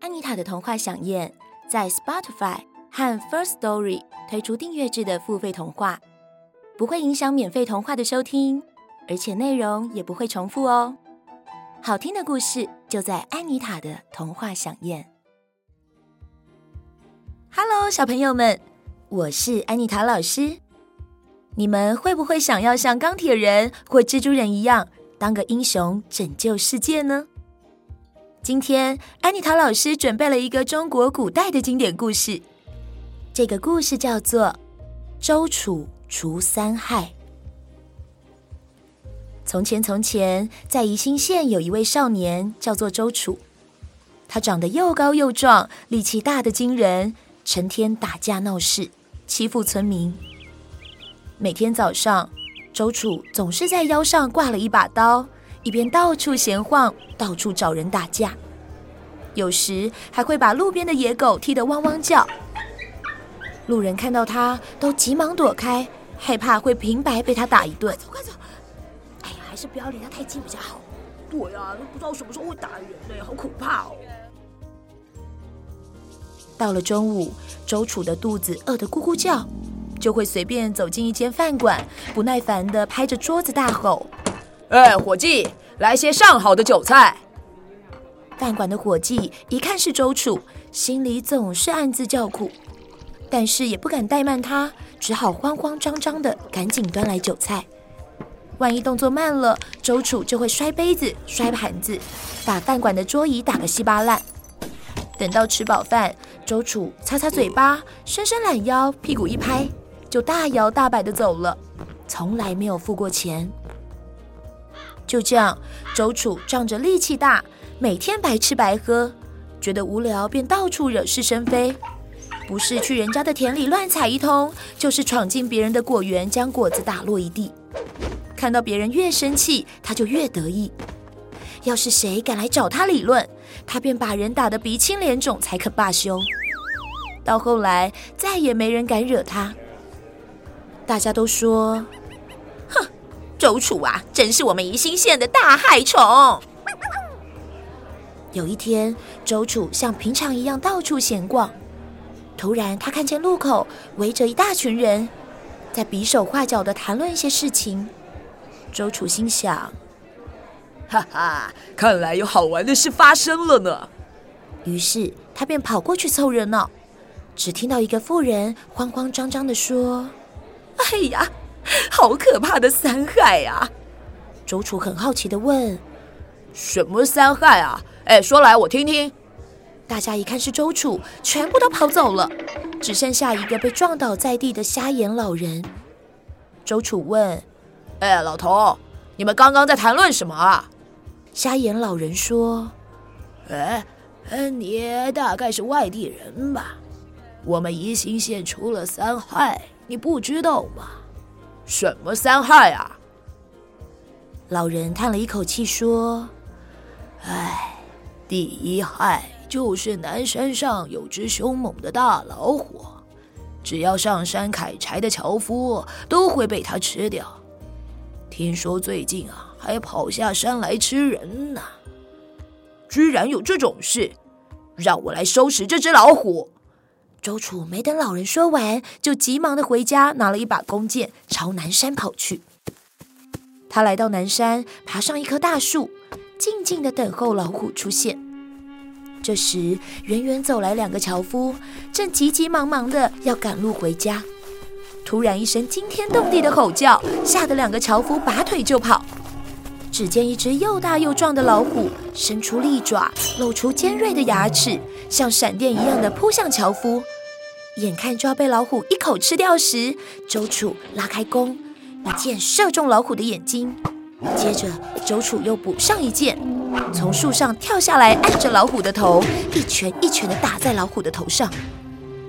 安妮塔的童话饗宴在 Spotify 和 First Story 推出订阅制的付费童话，不会影响免费童话的收听，而且内容也不会重复哦。好听的故事就在安妮塔的童话饗宴。Hello，小朋友们，我是安妮塔老师。你们会不会想要像钢铁人或蜘蛛人一样，当个英雄拯救世界呢？今天，安妮塔老师准备了一个中国古代的经典故事。这个故事叫做《周楚除三害》。从前，从前，在宜兴县有一位少年，叫做周楚。他长得又高又壮，力气大的惊人，成天打架闹事，欺负村民。每天早上，周楚总是在腰上挂了一把刀。一边到处闲晃，到处找人打架，有时还会把路边的野狗踢得汪汪叫。路人看到他都急忙躲开，害怕会平白被他打一顿。快走快走！哎呀，还是不要离他太近比较好。对呀，都不知道什么时候会打人呢，好可怕哦。到了中午，周楚的肚子饿得咕咕叫，就会随便走进一间饭馆，不耐烦地拍着桌子大吼。哎，伙计，来些上好的酒菜。饭馆的伙计一看是周楚，心里总是暗自叫苦，但是也不敢怠慢他，只好慌慌张张的赶紧端来酒菜。万一动作慢了，周楚就会摔杯子、摔盘子，把饭馆的桌椅打个稀巴烂。等到吃饱饭，周楚擦擦嘴巴，伸伸懒腰，屁股一拍，就大摇大摆的走了，从来没有付过钱。就这样，周楚仗着力气大，每天白吃白喝，觉得无聊便到处惹是生非，不是去人家的田里乱采一通，就是闯进别人的果园将果子打落一地。看到别人越生气，他就越得意。要是谁敢来找他理论，他便把人打得鼻青脸肿才肯罢休。到后来，再也没人敢惹他。大家都说。周楚啊，真是我们宜兴县的大害虫。有一天，周楚像平常一样到处闲逛，突然他看见路口围着一大群人，在比手画脚的谈论一些事情。周楚心想：哈哈，看来有好玩的事发生了呢。于是他便跑过去凑热闹，只听到一个妇人慌慌张张地说：“哎呀！” 好可怕的三害啊！周楚很好奇地问：“什么三害啊？哎，说来我听听。”大家一看是周楚，全部都跑走了，只剩下一个被撞倒在地的瞎眼老人。周楚问：“哎，老头，你们刚刚在谈论什么啊？”瞎眼老人说：“哎，你大概是外地人吧？我们宜兴县出了三害，你不知道吗？”什么三害啊？老人叹了一口气说：“唉，第一害就是南山上有只凶猛的大老虎，只要上山砍柴的樵夫都会被它吃掉。听说最近啊，还跑下山来吃人呢。居然有这种事，让我来收拾这只老虎。”周楚没等老人说完，就急忙的回家，拿了一把弓箭，朝南山跑去。他来到南山，爬上一棵大树，静静的等候老虎出现。这时，远远走来两个樵夫，正急急忙忙的要赶路回家。突然一声惊天动地的吼叫，吓得两个樵夫拔腿就跑。只见一只又大又壮的老虎伸出利爪，露出尖锐的牙齿，像闪电一样的扑向樵夫。眼看就要被老虎一口吃掉时，周楚拉开弓，把箭射中老虎的眼睛。接着，周楚又补上一箭，从树上跳下来，按着老虎的头，一拳一拳地打在老虎的头上。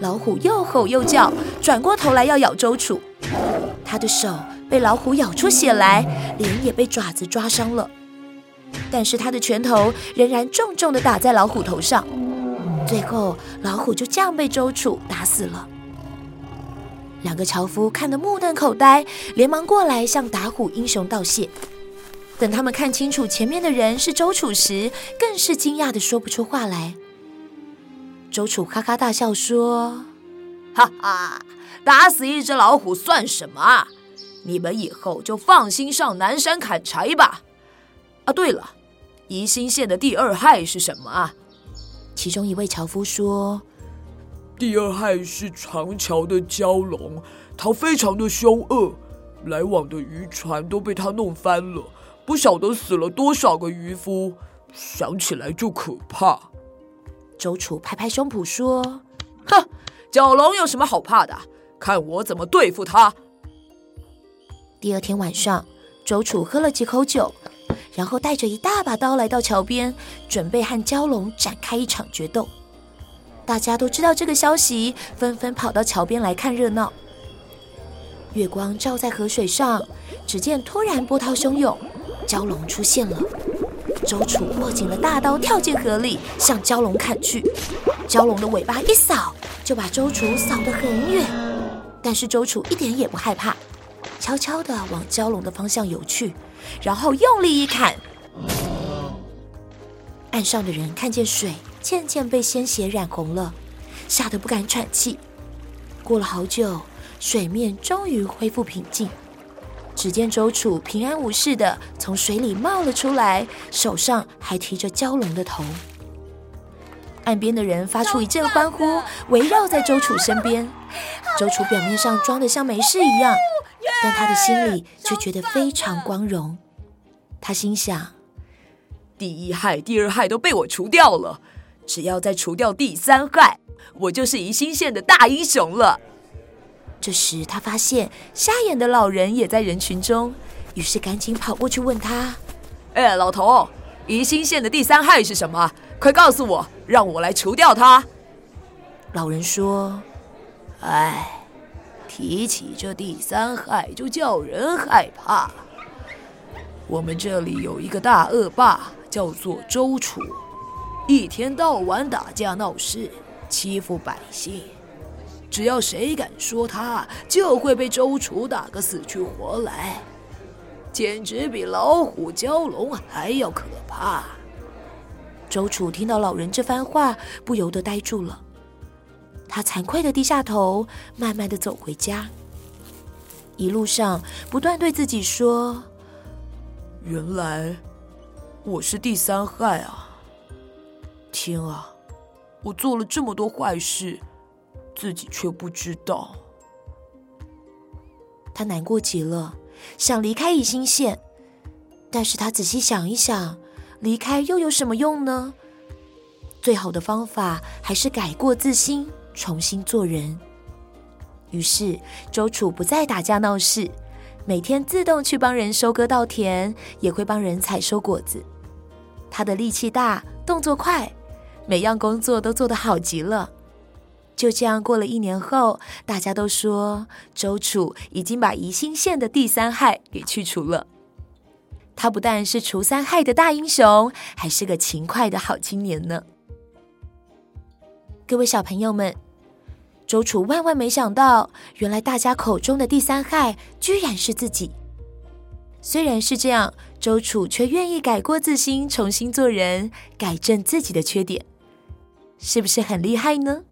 老虎又吼又叫，转过头来要咬周楚。他的手被老虎咬出血来，脸也被爪子抓伤了。但是他的拳头仍然重重地打在老虎头上。最后，老虎就这样被周楚打死了。两个樵夫看得目瞪口呆，连忙过来向打虎英雄道谢。等他们看清楚前面的人是周楚时，更是惊讶地说不出话来。周楚哈哈大笑说：“哈哈，打死一只老虎算什么啊？你们以后就放心上南山砍柴吧。啊，对了，宜兴县的第二害是什么啊？”其中一位樵夫说。第二害是长桥的蛟龙，它非常的凶恶，来往的渔船都被它弄翻了，不晓得死了多少个渔夫，想起来就可怕。周楚拍拍胸脯说：“哼，蛟龙有什么好怕的？看我怎么对付他。”第二天晚上，周楚喝了几口酒，然后带着一大把刀来到桥边，准备和蛟龙展开一场决斗。大家都知道这个消息，纷纷跑到桥边来看热闹。月光照在河水上，只见突然波涛汹涌，蛟龙出现了。周楚握紧了大刀，跳进河里向蛟龙砍去。蛟龙的尾巴一扫，就把周楚扫得很远。但是周楚一点也不害怕，悄悄地往蛟龙的方向游去，然后用力一砍。岸上的人看见水。渐渐被鲜血染红了，吓得不敢喘气。过了好久，水面终于恢复平静。只见周楚平安无事的从水里冒了出来，手上还提着蛟龙的头。岸边的人发出一阵欢呼，围绕在周楚身边。周楚表面上装得像没事一样，但他的心里却觉得非常光荣。他心想：第一害、第二害都被我除掉了。只要再除掉第三害，我就是宜兴县的大英雄了。这时，他发现瞎眼的老人也在人群中，于是赶紧跑过去问他：“哎，老头，宜兴县的第三害是什么？快告诉我，让我来除掉他。”老人说：“哎，提起这第三害就叫人害怕。我们这里有一个大恶霸，叫做周楚。”一天到晚打架闹事，欺负百姓。只要谁敢说他，就会被周楚打个死去活来，简直比老虎、蛟龙还要可怕。周楚听到老人这番话，不由得呆住了。他惭愧的低下头，慢慢的走回家。一路上不断对自己说：“原来我是第三害啊。”天啊！我做了这么多坏事，自己却不知道。他难过极了，想离开宜兴县，但是他仔细想一想，离开又有什么用呢？最好的方法还是改过自新，重新做人。于是周楚不再打架闹事，每天自动去帮人收割稻田，也会帮人采收果子。他的力气大，动作快。每样工作都做得好极了，就这样过了一年后，大家都说周楚已经把宜兴县的第三害给去除了。他不但是除三害的大英雄，还是个勤快的好青年呢。各位小朋友们，周楚万万没想到，原来大家口中的第三害居然是自己。虽然是这样，周楚却愿意改过自新，重新做人，改正自己的缺点。是不是很厉害呢？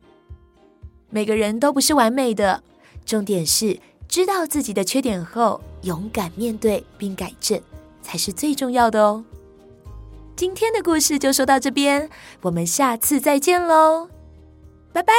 每个人都不是完美的，重点是知道自己的缺点后，勇敢面对并改正，才是最重要的哦。今天的故事就说到这边，我们下次再见喽，拜拜。